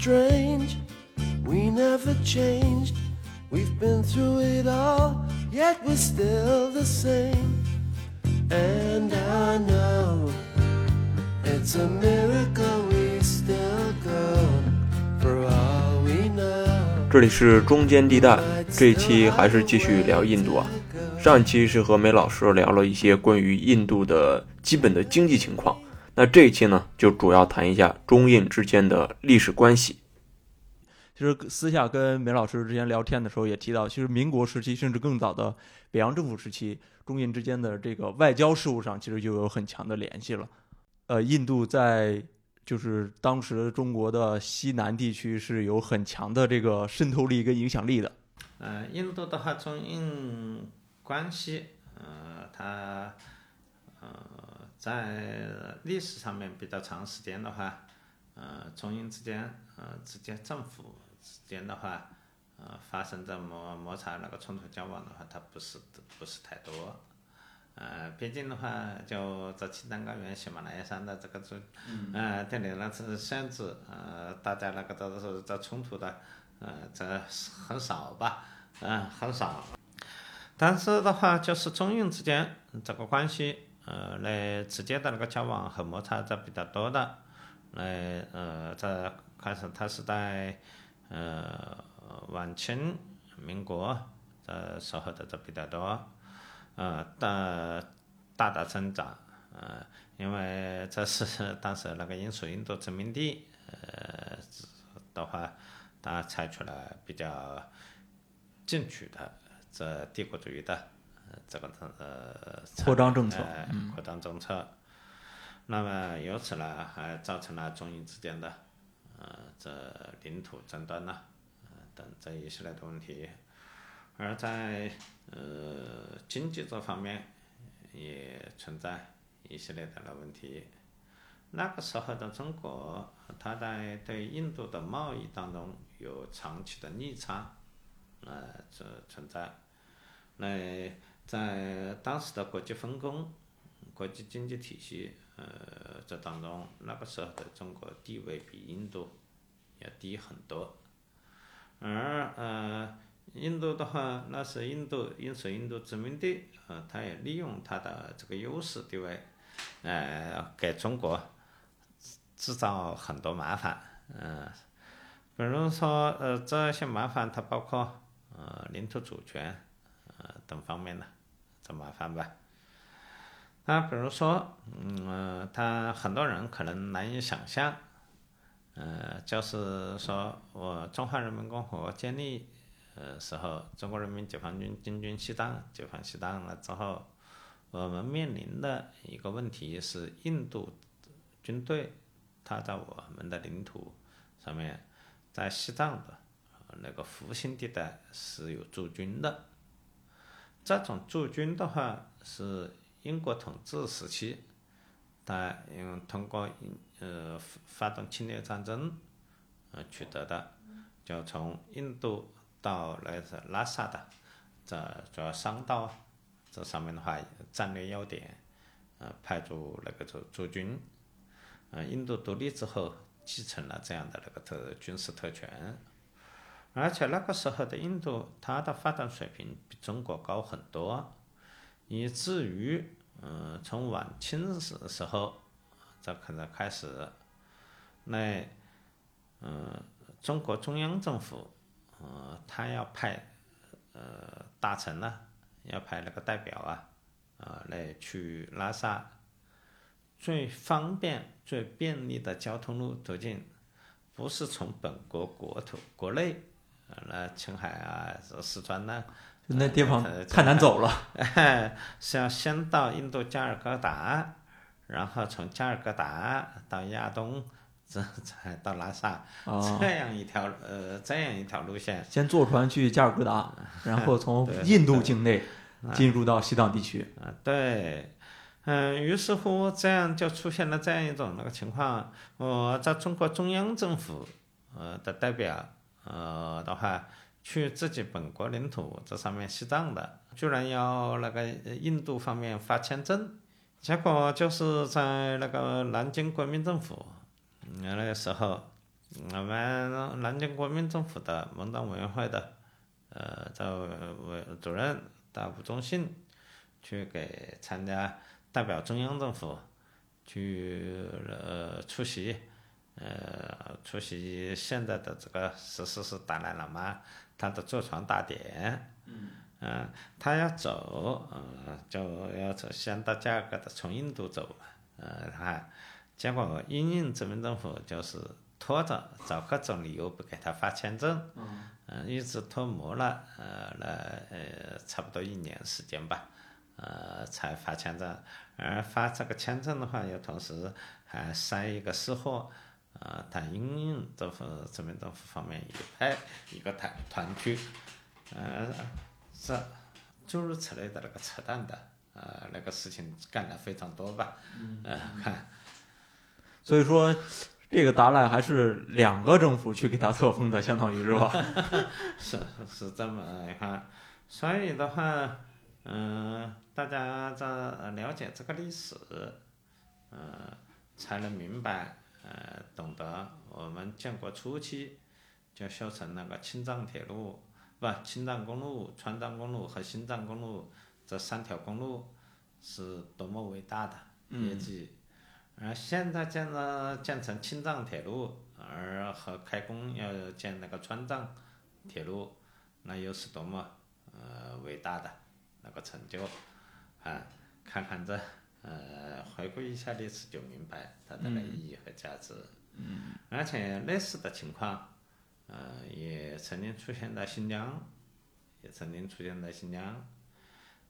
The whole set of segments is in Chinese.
strange? We never changed. We've been through it all, yet we're still the same. And I know it's a miracle we still go for all we know. 这里是中间地带，这一期还是继续聊印度啊。上一期是和梅老师聊了一些关于印度的基本的经济情况，那这一期呢，就主要谈一下中印之间的历史关系。其实私下跟梅老师之前聊天的时候也提到，其实民国时期甚至更早的北洋政府时期，中印之间的这个外交事务上其实就有很强的联系了。呃，印度在就是当时中国的西南地区是有很强的这个渗透力跟影响力的。呃，印度的话，中印关系，呃，它呃在历史上面比较长时间的话，呃，中印之间，呃，之间政府之间的话，呃，发生的摩摩擦那个冲突交往的话，它不是不是太多。呃，毕竟的话，就这青藏高原、喜马拉雅山的这个这，呃，这里那是限制，呃，大家那个都是在冲突的，呃，这很少吧，嗯、很少。但是的话，就是中印之间这个关系，呃，来直接的那个交往和摩擦这比较多的，来呃，这开始它是在呃晚清、民国的时候的这比较多，呃大大大增长，呃，因为这是当时那个英属印度殖民地，呃的话，它采取了比较进取的这帝国主义的这个呃扩张政策呃扩张政策。那么由此呢，还造成了中印之间的呃这领土争端呐、呃等这一系列的问题。而在呃经济这方面也存在一系列的问题。那个时候的中国，它在对印度的贸易当中有长期的逆差，呃，这存在。那在当时的国际分工、国际经济体系，呃，这当中，那个时候的中国地位比印度要低很多。而呃，印度的话，那是印度英属印度殖民地，呃，它也利用它的这个优势地位，呃，给中国制造很多麻烦，嗯、比如说呃这些麻烦它包括呃领土主权呃等方面的麻烦吧。那比如说，嗯、他很多人可能难以想象，呃，就是说我中华人民共和国建立呃时候，中国人民解放军进军西藏，解放西藏了之后，我们面临的一个问题是印度军队，它在我们的领土上面，在西藏的那个复兴地带是有驻军的。这种驻军的话是英国统治时期，它用通过呃发动侵略战争呃取得的，就从印度到来自拉萨的这主要商道这上面的话战略要点，呃派驻那个驻驻军，呃印度独立之后继承了这样的那个特军事特权，而且那个时候的印度，它的发展水平比中国高很多，以至于，嗯、从晚清时时候，这可能开始，那，嗯、中国中央政府，呃，他要派，呃，大臣呢，要派那个代表啊，啊、来去拉萨，最方便、最便利的交通路途径，不是从本国国土国内。呃，那青海啊，这四川呐、就那地方呃太难走了。是要先到印度加尔各答，然后从加尔各答到亚东，这才到拉萨，啊这样一条呃这样一条路线。先坐船去加尔各答，然后从印度境内进入到西藏地区。啊，对，嗯、于是乎这样就出现了这样一种那个情况，我在中国中央政府呃的代表呃的话，去自己本国领土这上面西藏的，居然要那个印度方面发签证，结果就是在那个南京国民政府，嗯那个时候，我们南京国民政府的文档委员会的，呃，这委主任到吴忠信去给参加代表中央政府去呃出席，呃出席现在的这个十四世达赖喇嘛他的坐船大典。嗯，他要走，呃，就要走先到加尔各答从印度走嘛，呃，他结果英印殖民政府就是拖着，找各种理由不给他发签证，嗯，一直拖磨了，呃，了呃差不多一年时间吧，呃，才发签证，而发这个签证的话，又同时还塞一个私货，呃，他英印政府这边政府方面一派一个团团去，呃。这诸如此类的那个扯淡的，呃，那个事情干的非常多吧，呃，看，所以说，这个达赖还是两个政府去给他册封的，相当于是吧？是是这么看，所以的话，嗯、大家在了解这个历史，呃，才能明白，呃，懂得我们建国初期就修成那个青藏铁路。不，青藏公路、川藏公路和新藏公路这三条公路是多么伟大的业绩，而现在建了建成青藏铁路，而和开工要建那个川藏铁路，那又是多么呃伟大的那个成就啊！看看这呃，回顾一下历史就明白它的那意义和价值。嗯。而且类似的情况。呃，也曾经出现在新疆，也曾经出现在新疆。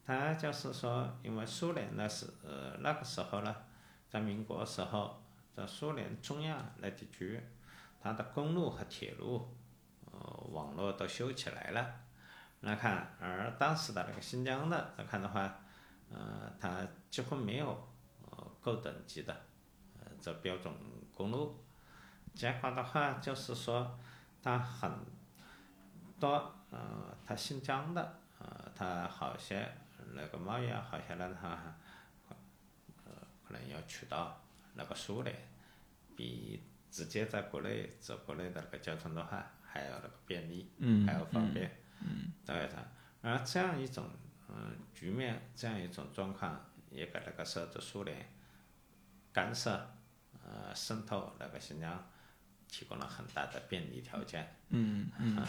它就是说，因为苏联那时呃那个时候呢，在民国时候，在苏联中亚那地区，它的公路和铁路，呃网络都修起来了。那看，而当时的那个新疆的来看的话，呃，它几乎没有呃够等级的呃这标准公路。结果的话就是说。它很多，呃，它新疆的，呃，它好些那个贸易啊，好些呢，它，呃，可能要去到那个苏联，比直接在国内走国内的那个交通的话还要那个便利，还要方便，嗯对的。而这样一种，嗯，局面，这样一种状况，也给那个时候的苏联干涉，呃，渗透那个新疆。提供了很大的便利条件。嗯嗯，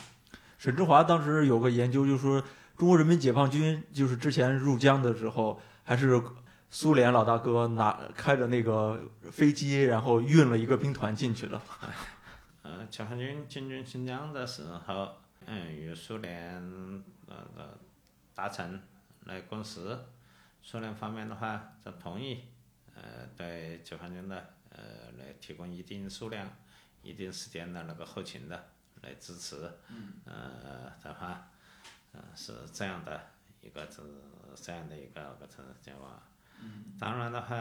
沈志华当时有个研究，就是说中国人民解放军就是之前入疆的时候，还是苏联老大哥拿开着那个飞机，然后运了一个兵团进去了。嗯，解放军进军新疆的时候，嗯，与苏联呃的达成来共识，苏联方面的话就同意，呃，对解放军的呃来提供一定数量。一定时间的那个后勤的来支持，呃的话，呃是这样的一个这这样的一个个成情况。当然的话，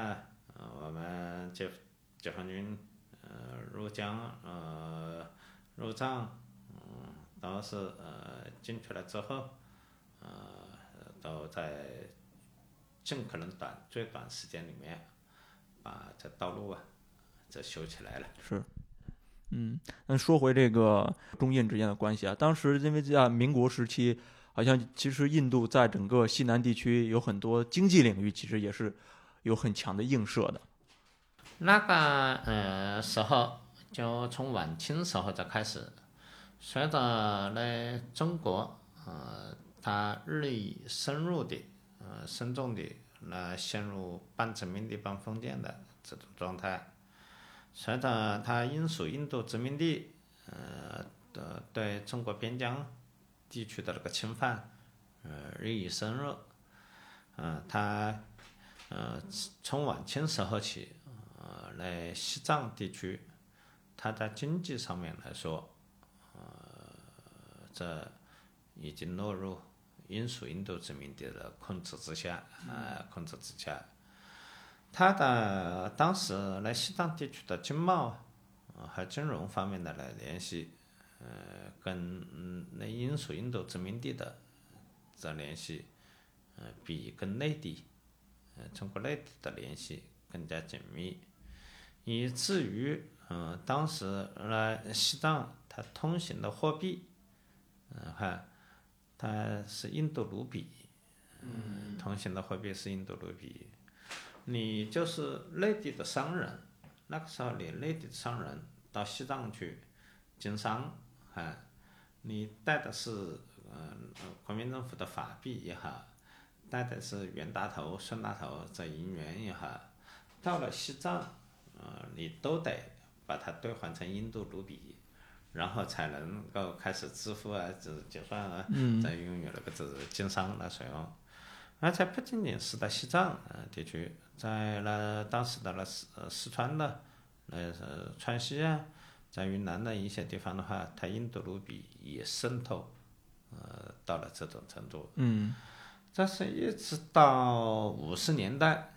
呃我们解解放军呃入疆呃入藏，嗯都是呃进去了之后，呃都在尽可能短最短时间里面把这道路啊这修起来了。是。嗯，那说回这个中印之间的关系啊，当时因为在民国时期，好像其实印度在整个西南地区有很多经济领域，其实也是有很强的映射的。那个呃时候，就从晚清时候就开始，随着呢中国呃它日益深入的呃深重的来陷入半殖民地半封建的这种状态。随着它英属印度殖民地，呃的对中国边疆地区的那个侵犯，呃日益深入，嗯，它，呃从晚清时候起，呃来西藏地区，它在经济上面来说，呃这已经落入英属印度殖民地的控制之下，啊控制之下。它的当时来西藏地区的经贸和金融方面的来联系，呃，跟那英属印度殖民地的这联系，呃，比跟内地，呃，中国内地的联系更加紧密，以至于嗯、当时来西藏它通行的货币，嗯哈，它是印度卢比，嗯，通行的货币是印度卢比，你就是内地的商人，那个时候你内地的商人到西藏去经商，啊，你带的是呃国民政府的法币也好，带的是袁大头、孙大头这银元也好，到了西藏，呃，你都得把它兑换成印度卢比，然后才能够开始支付啊、这结算啊，再拥有那个这经商来使用。而且不仅仅是在西藏呃地区，在那当时的那四呃四川的，呃是川西啊，在云南的一些地方的话，它印度卢比也渗透，呃到了这种程度。嗯这是一直到五十年代，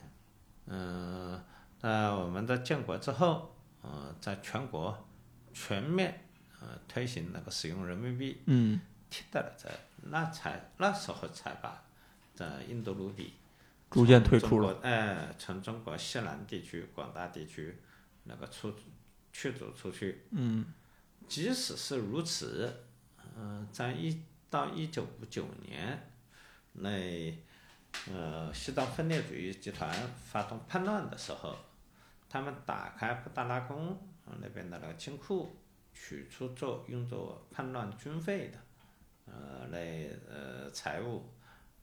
嗯、那我们的建国之后，呃，在全国全面呃推行那个使用人民币，嗯替代了这，那才那时候才把这印度卢比逐渐退出了。了，哎，从中国西南地区广大地区那个出驱逐出去。嗯即使是如此，嗯、在一到一九五九年，那呃西藏分裂主义集团发动叛乱的时候，他们打开布达拉宫呃那边的那个金库，取出做用作叛乱军费的，呃那呃财务，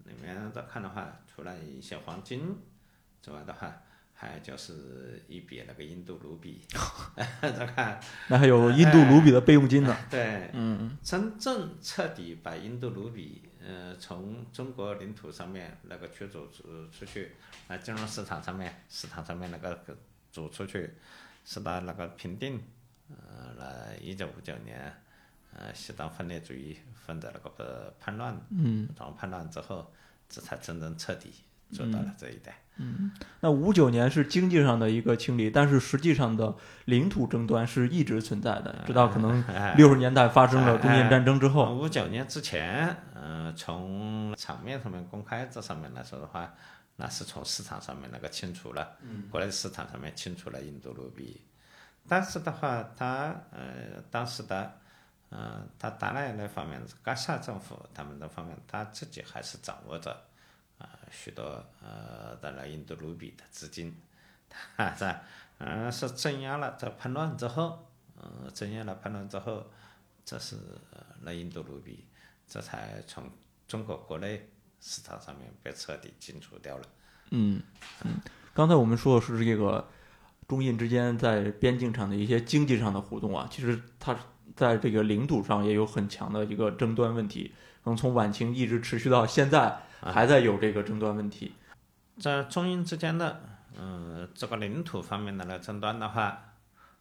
里面的看的话，除了一些黄金之外的话，还就是一笔那个印度卢比，再看。那还有印度卢比的备用金呢。对，嗯真正彻底把印度卢比，呃，从中国领土上面那个驱逐出出去，啊，金融市场上面，市场上面那个走出去，是到那个平定，呃，那一九五九年，呃，西藏分裂主义分的那个呃叛乱，嗯，然后叛乱之后，这才真正彻底做到了这一点。那五九年是经济上的一个清理，但是实际上的领土争端是一直存在的，直到可能哎 六十年代发生了中印战争之后。五九年之前，呃，从场面上面公开这上面来说的话，那是从市场上面那个清除了，国内市场上面清除了印度卢比，但是的话，他呃当时的，呃，他达赖那方面，噶夏政府他们那方面，他自己还是掌握着啊、许多呃的那印度卢比的资金，他在呃是镇压了这叛乱之后，呃镇压了叛乱之后，这是那印度卢比，这才从中国国内市场上面被彻底清除掉了。嗯嗯，刚才我们说的是这个中印之间在边境上的一些经济上的互动啊，其实它在这个领土上也有很强的一个争端问题，可能从晚清一直持续到现在，还在有这个争端问题。在中印之间的，嗯、这个领土方面的那争端的话，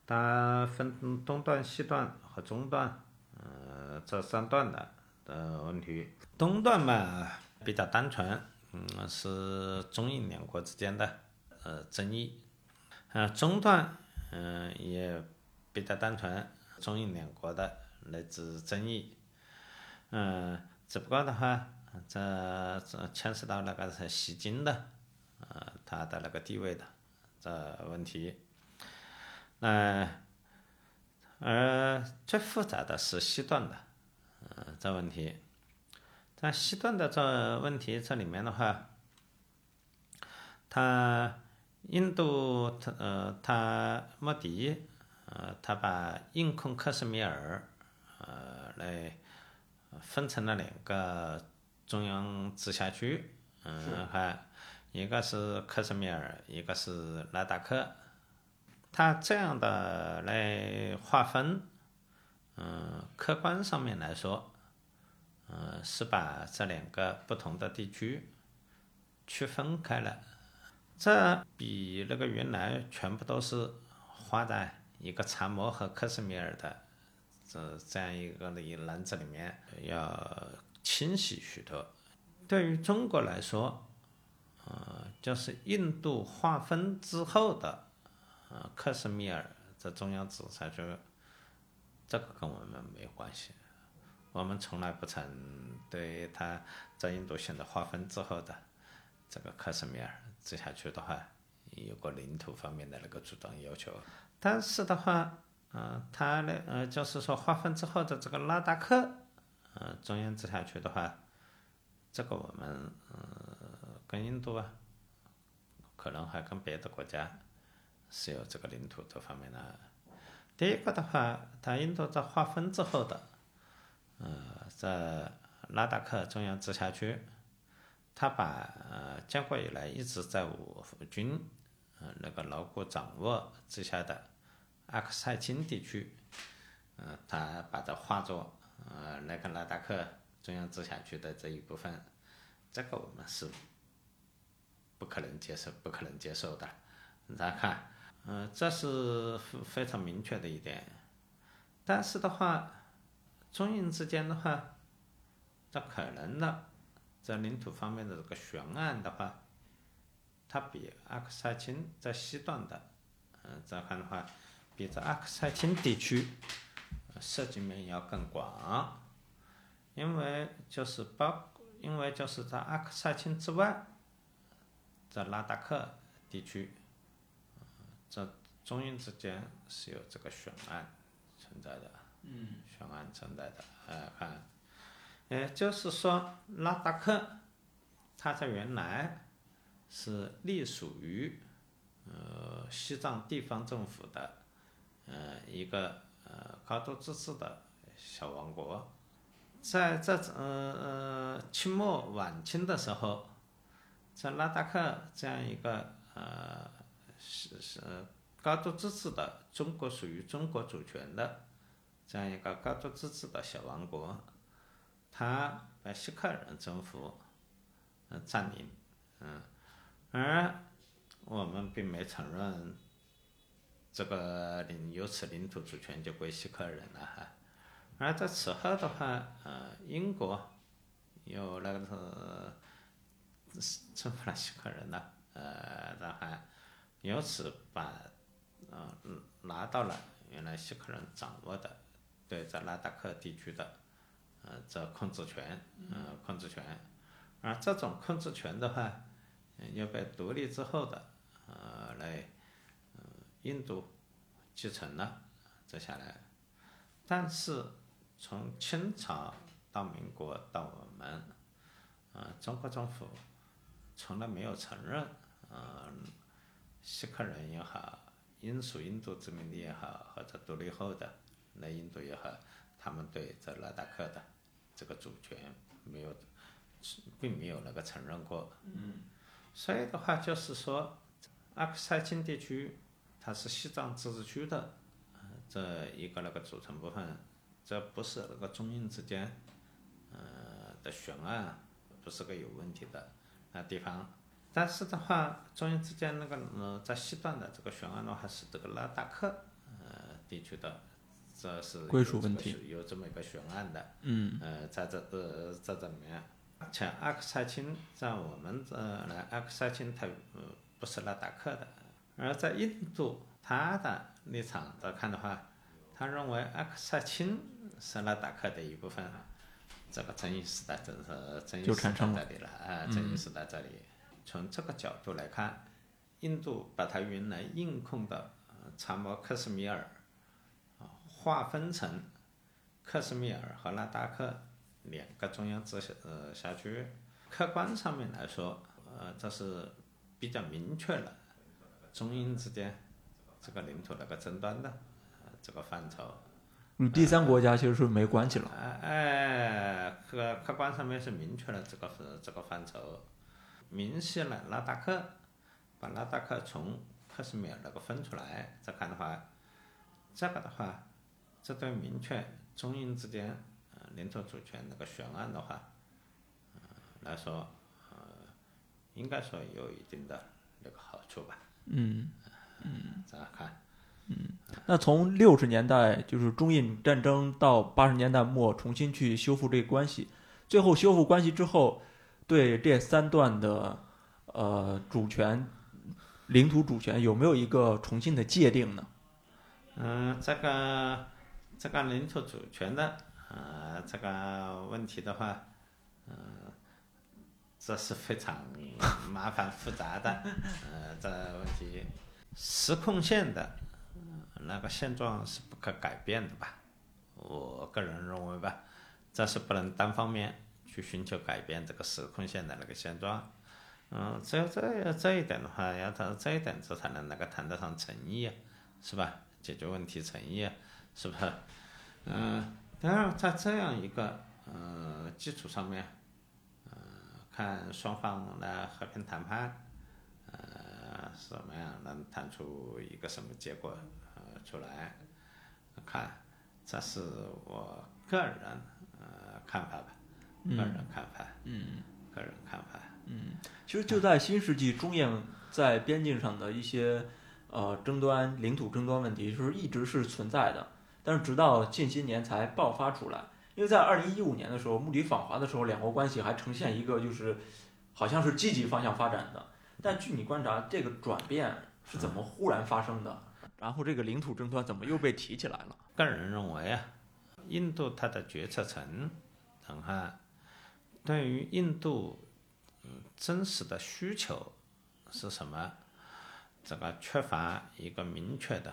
它分东段、西段和中段，呃，这三段的的问题。东段嘛比较单纯，嗯，是中印两国之间的呃争议，呃，中段嗯、也比较单纯，中印两国的来自争议，嗯、只不过的话，这这牵涉到那个是西金的。呃，它的那个地位的这问题。那、而最复杂的是西段的，呃，这问题。在西段的这问题这里面的话，它印度他呃，他莫迪呃，他把印控克什米尔呃来分成了两个中央直辖区，嗯，还。一个是克什米尔，一个是拉达克。他这样的来划分，嗯，客观上面来说，嗯，是把这两个不同的地区区分开了。这比那个原来全部都是花在一个查谟和克什米尔的这这样一个一篮子里面要清晰许多。对于中国来说，呃，就是印度划分之后的，呃，克什米尔这中央直辖区，这个跟我们没有关系，我们从来不曾对它在印度现在划分之后的这个克什米尔直辖区的话，有个领土方面的那个主张要求。但是的话，呃，它呢呃，就是说划分之后的这个拉达克，呃，中央直辖区的话，这个我们呃跟印度啊，可能还跟别的国家是有这个领土这方面的。第一个的话，它印度在划分之后的，呃，在拉达克中央直辖区，他把呃建国以来一直在我军呃那个牢固掌握之下的阿克塞钦地区，呃，他把它划作呃那个拉达克中央直辖区的这一部分，这个我们是不可能接受、不可能接受的。大家看，嗯、这是非非常明确的一点。但是的话，中印之间的话，这可能的在领土方面的这个悬案的话，它比阿克塞钦在西段的，嗯、再看的话，比在阿克塞钦地区呃涉及面要更广，因为就是包，因为就是在阿克塞钦之外，在拉达克地区，呃这中印之间是有这个悬案存在的，嗯，悬案存在的，呃，看，也就是说拉达克，它在原来是隶属于呃西藏地方政府的呃一个呃高度自治的小王国，在这呃呃清末晚清的时候，在拉达克这样一个呃是是高度自治的中国属于中国主权的这样一个高度自治的小王国，他被锡克人征服，呃占领，嗯，而我们并没承认这个领由此领土主权就归锡克人了哈。而在此后的话，呃，英国有那个是征服了锡克人了，呃，然后由此把呃拿到了原来锡克人掌握的对在拉达克地区的呃这控制权，呃控制权，而这种控制权的话，呃又被独立之后的呃来呃印度继承了这下来，但是从清朝到民国到我们，呃中国政府从来没有承认，呃锡克人也好，英属印度殖民地也好，或者独立后的那印度也好，他们对这拉达克的这个主权没有，并没有那个承认过。嗯。所以的话，就是说，阿克塞钦地区它是西藏自治区的呃这一个那个组成部分，这不是那个中印之间呃的悬案，不是个有问题的那地方。但是的话，中印之间那个呃在西段的这个悬案的话是这个拉达克呃地区的，这是归属问题。有这么一个悬案的。嗯。呃，在这呃在这里面，且阿克塞钦在我们这来，阿克塞钦它呃不是拉达克的，而在印度他的立场来看的话，他认为阿克塞钦是拉达克的一部分，这个争议是在这是争议就是在这里了啊，争议是在这里。从这个角度来看，印度把它原来印控的呃查谟克什米尔啊划分成克什米尔和拉达克两个中央直辖呃辖区，客观上面来说，呃，这是比较明确了中英之间这个领土那个争端的呃这个范畴。与第三国家其实是没关系了。哎哎，客客观上面是明确了这个是这个范畴，明晰了拉达克，把拉达克从克什米尔那个分出来，再看的话，这个的话，这对明确中印之间呃领土主权那个悬案的话，呃来说，呃，应该说有一定的那个好处吧。嗯，这样看，嗯那从六十年代就是中印战争到八十年代末重新去修复这个关系，最后修复关系之后，对这三段的呃主权、领土主权有没有一个重新的界定呢？嗯，这个这个领土主权的呃这个问题的话，嗯、这是非常麻烦复杂的，呃，这问题时控线的那个现状是不可改变的吧？我个人认为吧，这是不能单方面去寻求改变这个时控线的那个现状。嗯，只有这这一点的话，要到这一点，这才能那个谈得上诚意啊，是吧？解决问题诚意啊，是不是？嗯，当然在这样一个呃基础上面，呃，看双方来和平谈判，呃，什么样能谈出一个什么结果呃出来？看，这是我个人呃看法吧，个人看法，嗯个人看法。嗯，其实就在新世纪，中印在边境上的一些呃争端、领土争端问题，就是一直是存在的。但是直到近些年才爆发出来，因为在二零一五年的时候，穆迪访华的时候，两国关系还呈现一个就是好像是积极方向发展的。但据你观察，这个转变是怎么忽然发生的？然后这个领土争端怎么又被提起来了？个人认为啊，印度它的决策层，等下对于印度嗯真实的需求是什么，这个缺乏一个明确的、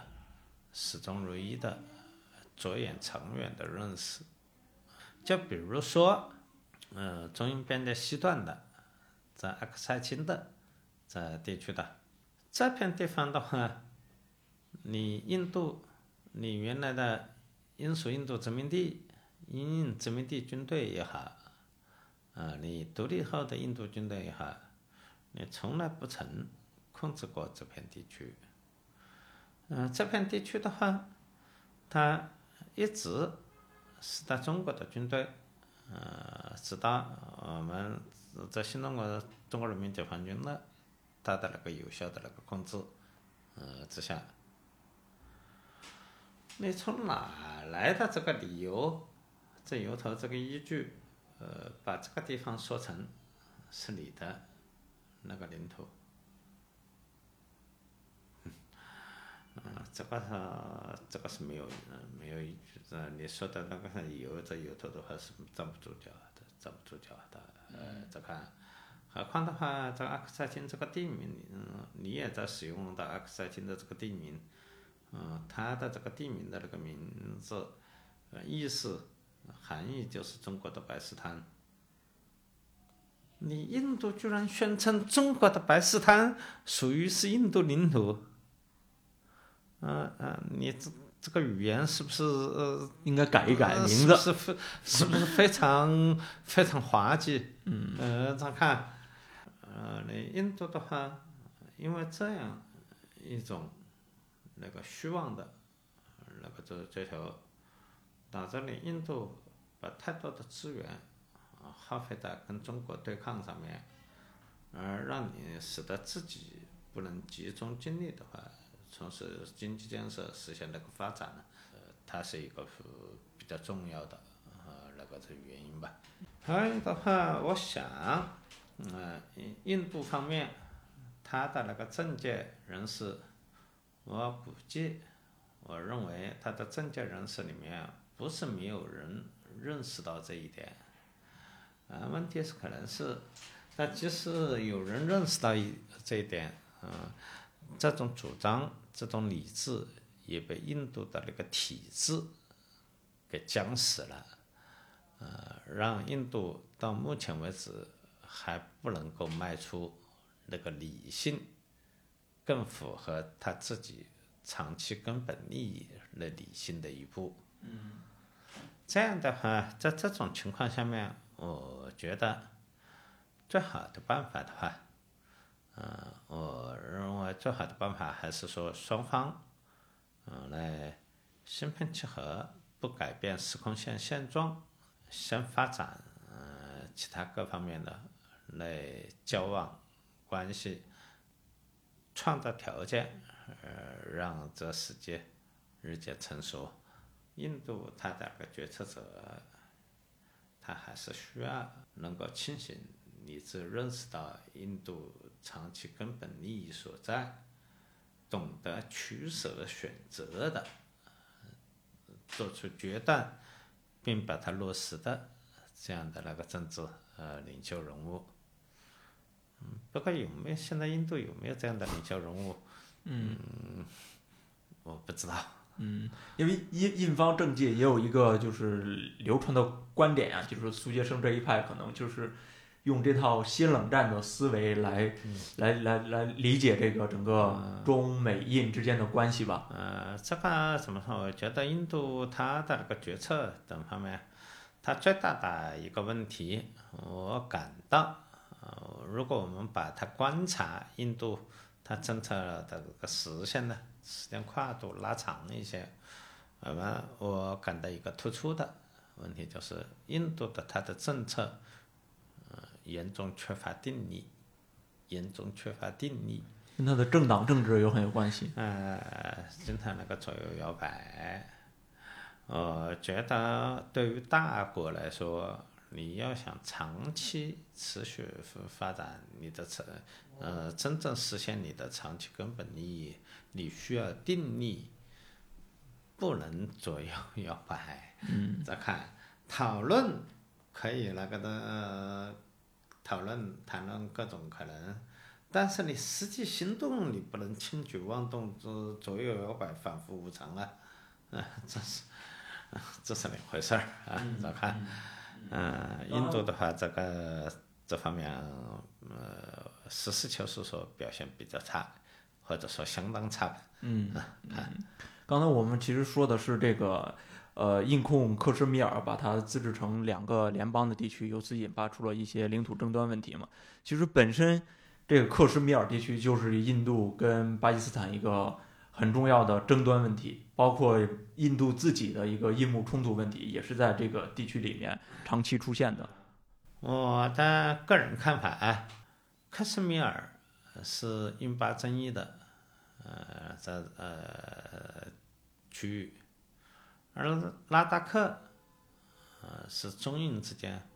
始终如一的、着眼长远的认识。就比如说，呃，中印边界西段的，在阿克塞钦的这地区的这片地方的话，你印度，你原来的英属印度殖民地、英印殖民地军队也好，啊，你独立后的印度军队也好，你从来不曾控制过这片地区。嗯、这片地区的话，它一直是在中国的军队，呃，直到我们在新中国中国人民解放军的它的那个有效的那个控制，呃之下。你从哪来的这个理由，这由头这个依据，呃，把这个地方说成是你的那个领土？啊，这个是这个是没有没有依据的。你说的那个理由，这有头的话是站不住脚的，站不住脚的。呃，这个，何况的话，这阿克塞钦这个地名，嗯，你也在使用的阿克塞钦的这个地名。嗯，它的这个地名的那个名字，呃，意思含义就是中国的白石滩。你印度居然宣称中国的白石滩属于是印度领土，嗯、嗯、你这这个语言是不是呃应该改一改呃名字。是不是非是不是非常非常滑稽？嗯，呃，咱看，呃，你印度的话，因为这样一种那个虚妄的那个这追求，导致你印度把太多的资源啊耗费在跟中国对抗上面，而让你使得自己不能集中精力的话，从事经济建设，实现那个发展呢，呃，它是一个比较重要的呃那个的原因吧。还有的话，我想，呃，印印度方面，他的那个政界人士，我估计，我认为他的政界人士里面不是没有人认识到这一点，啊，问题是可能是，那即使有人认识到一这一点，嗯、这种主张、这种理智也被印度的那个体制给僵死了，呃，让印度到目前为止还不能够迈出那个理性，更符合他自己长期根本利益的理性的一步。嗯，这样的话，在这种情况下面，我觉得最好的办法的话，嗯，我认为最好的办法还是说双方，嗯，来心平气和，不改变时空线现状，先发展呃其他各方面的来交往关系，创造条件，呃，让这世界日渐成熟。印度它的个决策者，他还是需要能够清醒理智认识到印度长期根本利益所在，懂得取舍选择的，做出决断，并把它落实的这样的那个政治呃领袖人物。嗯不过有没有现在印度有没有这样的领袖人物？嗯，我不知道。嗯，因为印印方政界也有一个就是流传的观点啊，就是苏杰生这一派可能就是用这套新冷战的思维来、来来来理解这个整个中美印之间的关系吧。呃，这个怎么说？我觉得印度它的这个决策等方面，它最大的一个问题，我感到，呃，如果我们把它观察印度它政策的这个实现呢时间跨度拉长一些，那么我感到一个突出的问题就是，印度的它的政策，呃，严重缺乏定力，严重缺乏定力。跟他的政党政治有很有关系。呃，经常那个左右摇摆。我觉得对于大国来说，你要想长期持续发展你的成，呃，真正实现你的长期根本利益，你需要定力，不能左右摇摆。嗯。再看讨论，可以那个的、呃讨论谈论各种可能，但是你实际行动你不能轻举妄动，左左右摇摆，反复无常啊，嗯，这是，啊 这是两回事儿啊。咋看，嗯，印度的话，这个这方面，呃，实事求是说表现比较差，或者说相当差吧。嗯，刚才我们其实说的是这个，呃，印控克什米尔把它自治成两个联邦的地区，由此引发出了一些领土争端问题嘛。其实本身这个克什米尔地区就是印度跟巴基斯坦一个很重要的争端问题，包括印度自己的一个印穆冲突问题，也是在这个地区里面长期出现的。我的个人看法，克什米尔是印巴争议的，呃，这呃区域，而拉达克，呃，是中印之间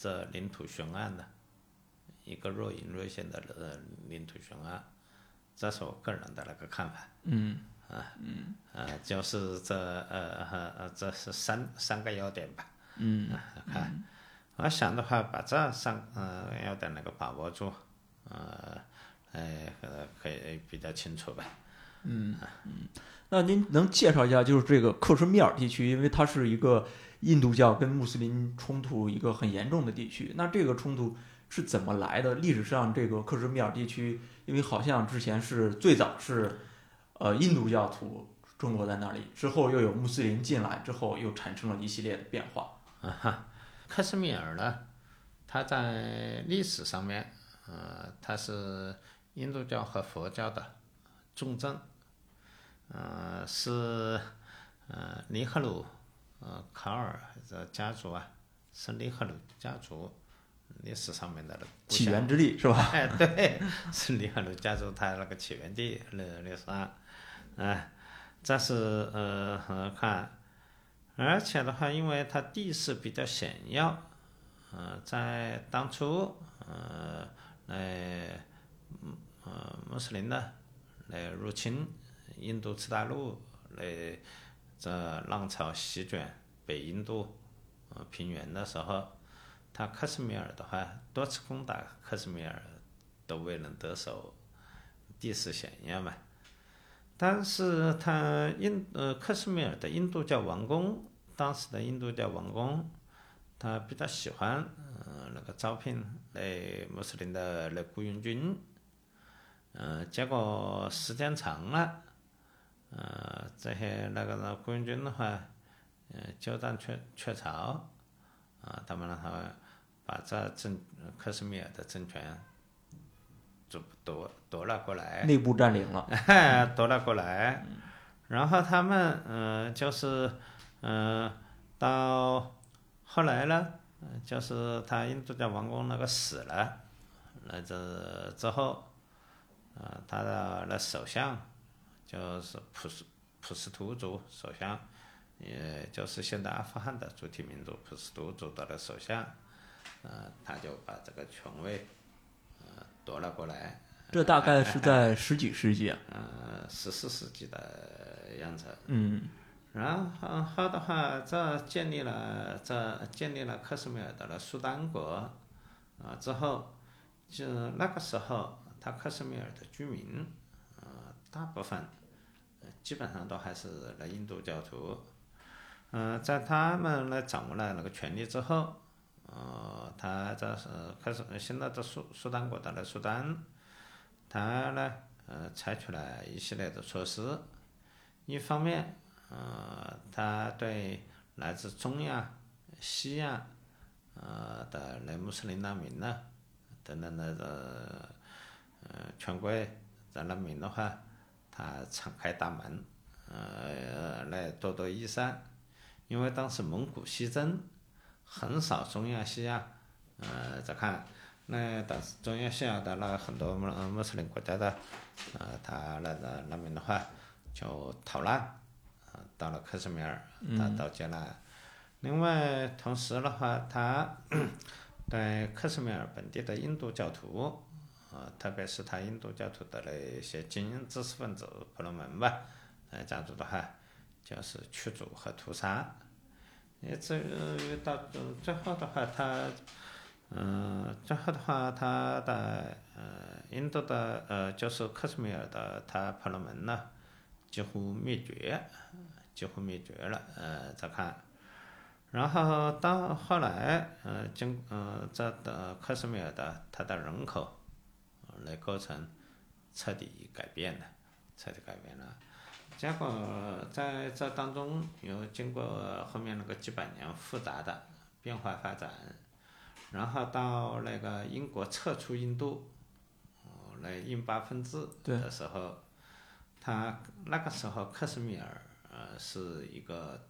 这领土悬案的一个若隐若现的呃领土悬案，这是我个人的那个看法。嗯啊，嗯，啊，就是这呃呃呃，这是三三个要点吧。嗯看，我想的话，把这三呃要点那个把握住，呃，哎，呃，可以比较清楚吧。那您能介绍一下，就是这个克什米尔地区，因为它是一个印度教跟穆斯林冲突一个很严重的地区。那这个冲突是怎么来的？历史上，这个克什米尔地区，因为好像之前是最早是，呃，印度教徒生活在那里，之后又有穆斯林进来，之后又产生了一系列的变化。啊哈，克什米尔呢，它在历史上面，呃，它是印度教和佛教的重镇，呃，是呃尼赫鲁呃卡尔这家族啊，是尼赫鲁家族历史上面的起源之地是吧？哎，对，是尼赫鲁家族他那个起源地那历史上，哎，这是呃呃看，而且的话，因为它地势比较险要，呃，在当初呃来嗯呃穆斯林的来入侵印度次大陆，那这浪潮席卷北印度平原的时候，他克什米尔的话多次攻打克什米尔都未能得手，地势险要嘛。但是他印呃克什米尔的印度教王公，当时的印度教王公，他比较喜欢呃那个招聘来穆斯林的那雇佣军，呃结果时间长了，呃这些那个呢雇佣军的话，呃鸠占鹊鹊巢，啊他们让他们把这政克什米尔的政权，就夺夺了过来。内部占领了。夺了过来，然后他们呃就是呃到后来呢，呃就是他印度教王公那个死了，那这之后，呃他的那首相就是普什普什图族首相，也就是现在阿富汗的主体民族普什图族的那首相，呃他就把这个权位呃夺了过来。这大概是在十几世纪啊。呃，十四世纪的样子。嗯然后后的话，这建立了这建立了克什米尔的了苏丹国，啊之后，就那个时候，他克什米尔的居民，呃，大部分，基本上都还是那印度教徒。嗯、在他们来掌握了那个权力之后，呃，他这是开始现在的苏苏丹国的那苏丹，他呢，呃，采取了一系列的措施。一方面，呃，他对来自中亚、西亚，呃的那穆斯林难民呢，等等的呃，呃，全国的难民的话，他敞开大门，呃，来多多益善。因为当时蒙古西征，很少中亚、西亚，呃，再看，那当时中亚、西亚的那很多穆穆斯林国家的，呃，他那个难民的话，就逃难，呃，到了克什米尔，到到接纳。另外，同时的话，他 对克什米尔本地的印度教徒，呃，特别是他印度教徒的那些精英知识分子、婆罗门吧，呃，这样子的话。就是驱逐和屠杀，也至于到最后的话，他嗯最后的话，他的呃印度的呃就是克什米尔的他婆罗门呢，几乎灭绝，几乎灭绝了。呃，再看，然后到后来，呃经呃这的克什米尔的它的人口来构成彻底改变了，彻底改变了。结果在这当中又经过后面那个几百年复杂的变化发展，然后到那个英国撤出印度，来印巴分治的时候，他那个时候克什米尔呃是一个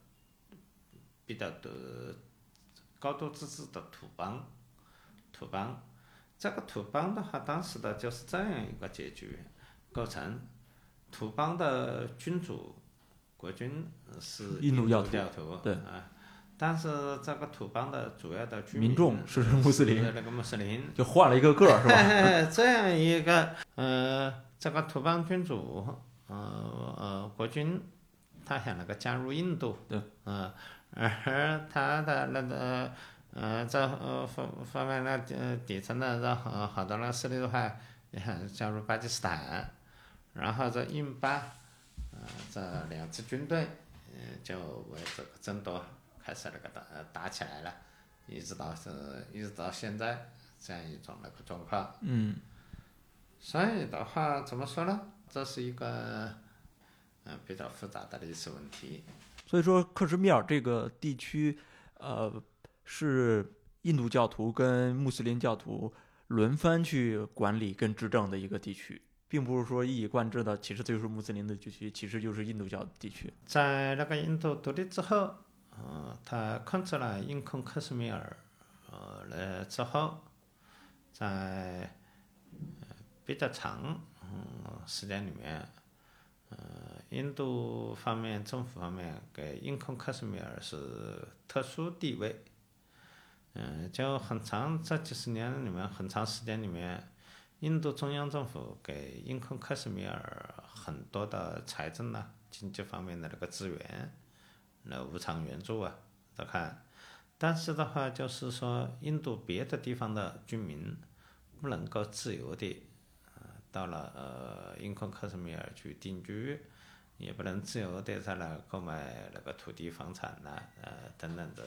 比较的高度自治的土邦，土邦，这个土邦的话，当时的就是这样一个结局构成。土邦的君主国君是印度教教徒对啊，但是这个土邦的主要的居民民众是穆斯林，那个穆斯林就换了一个个儿是吧？这样一个呃，这个土邦君主呃呃国君，他想那个加入印度，对，嗯，而他的那个呃在呃方方面那呃底层呢这好好多那势力的话，加入巴基斯坦。然后这印巴，呃，这两支军队，嗯，就为这个争夺开始那个打打起来了，一直到是，一直到现在这样一种那个状况。嗯。所以的话，怎么说呢？这是一个，嗯，比较复杂的历史问题。所以说，克什米尔这个地区，呃，是印度教徒跟穆斯林教徒轮番去管理跟执政的一个地区。并不是说一以贯之的，其实就是穆斯林的地区，其实就是印度教地区。在那个印度独立之后，呃，他控制了印控克什米尔，呃，了之后，在比较长嗯时间里面，呃，印度方面政府方面给印控克什米尔是特殊地位，嗯，就很长这几十年里面，很长时间里面。印度中央政府给印控克什米尔很多的财政呐、经济方面的那个资源，那无偿援助啊，再看。但是的话，就是说，印度别的地方的居民不能够自由的，到了呃印控克什米尔去定居，也不能自由的在那购买那个土地、房产呐，呃等等的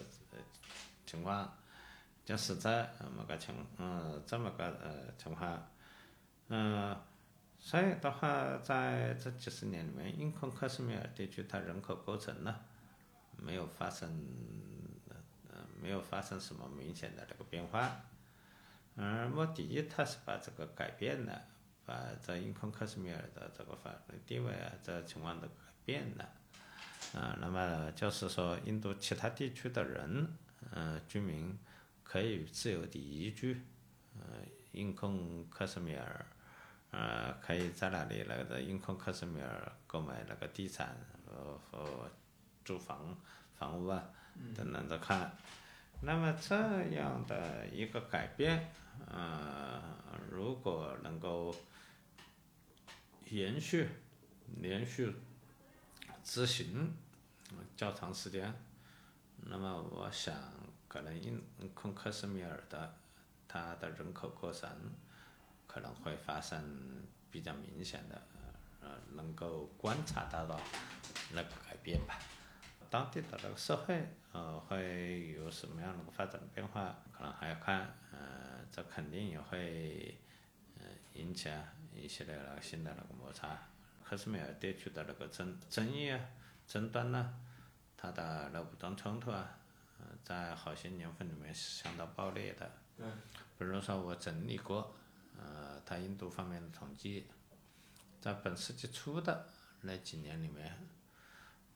情况，就是在这么个情，嗯，这么个呃情况。嗯，所以的话，在这几十年里面，印控克什米尔地区它人口构成呢，没有发生，呃，没有发生什么明显的这个变化。而莫迪伊他是把这个改变了，把这印控克什米尔的这个法律地位啊，这情况都改变了。啊，那么就是说，印度其他地区的人，嗯，居民可以自由的移居，呃，印控克什米尔。呃，可以在那里那个印控克什米尔购买那个地产和和住房房屋啊等等的看，那么这样的一个改变，呃，如果能够延续连续执行较长时间，那么我想可能印控克什米尔的它的人口过剩。可能会发生比较明显的，呃，能够观察到的那个改变吧。当地的那个社会，呃，会有什么样的发展变化，可能还要看，呃，这肯定也会，呃，引起啊一系列那个新的那个摩擦。克什米尔地区的那个争争议啊、争端呢，它的那武装冲突啊，在好些年份里面是相当暴烈的。对。比如说我整理过，呃，他印度方面的统计，在本世纪初的那几年里面。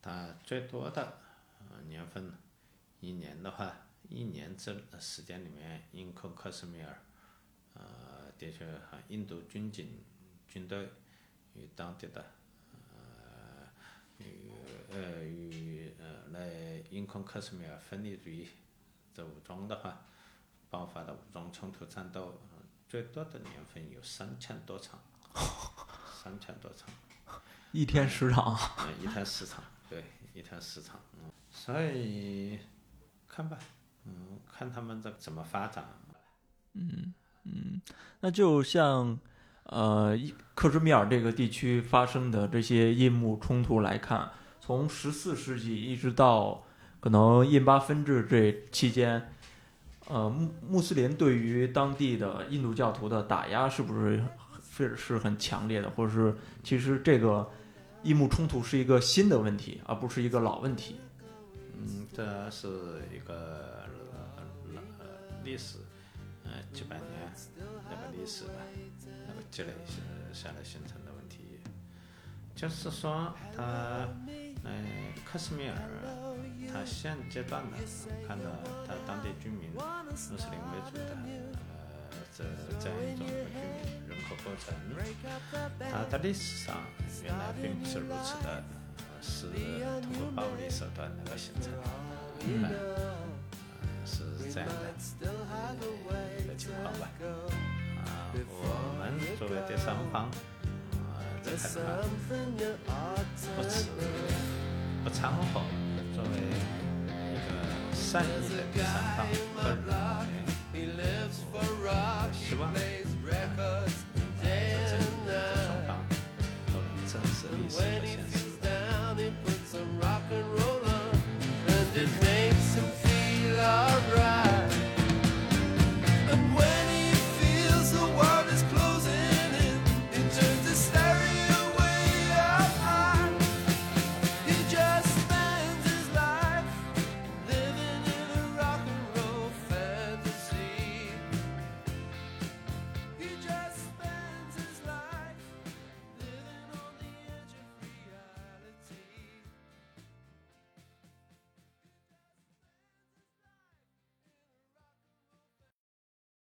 它最多的呃年份，一年的话，一年这时间里面，印克克什米尔，呃，的确和印度军警军队与当地的呃与呃与呃来印控克什米尔分离主义这武装的话，爆发的武装冲突战斗，最多的年份有三千多场，三千多场，一天十场，啊，一天十场。对，一天十场，嗯，所以看吧，嗯，看他们这怎么发展。嗯嗯，那就像呃克什米尔这个地区发生的这些印穆冲突来看，从十四世纪一直到可能印巴分治这期间，呃穆穆斯林对于当地的印度教徒的打压是不是是是很强烈的，或者是其实这个。印穆冲突是一个新的问题，而不是一个老问题。嗯，这是一个呃历史，呃几百年那个历史吧，那个积累下来形成的问题。就是说，他嗯，克什米尔，他现阶段呢看到他当地居民穆斯林为主的呃。这这样一种居民人口构成，它的历史上原来并不是如此的，是通过暴力手段那个形成的，嗯，是这样的一个情况吧。啊，我们作为第三方，啊，在看的话，不持不掺和，作为一个善意的第三方，个人。希望在这里，双方都能正视历史的现实。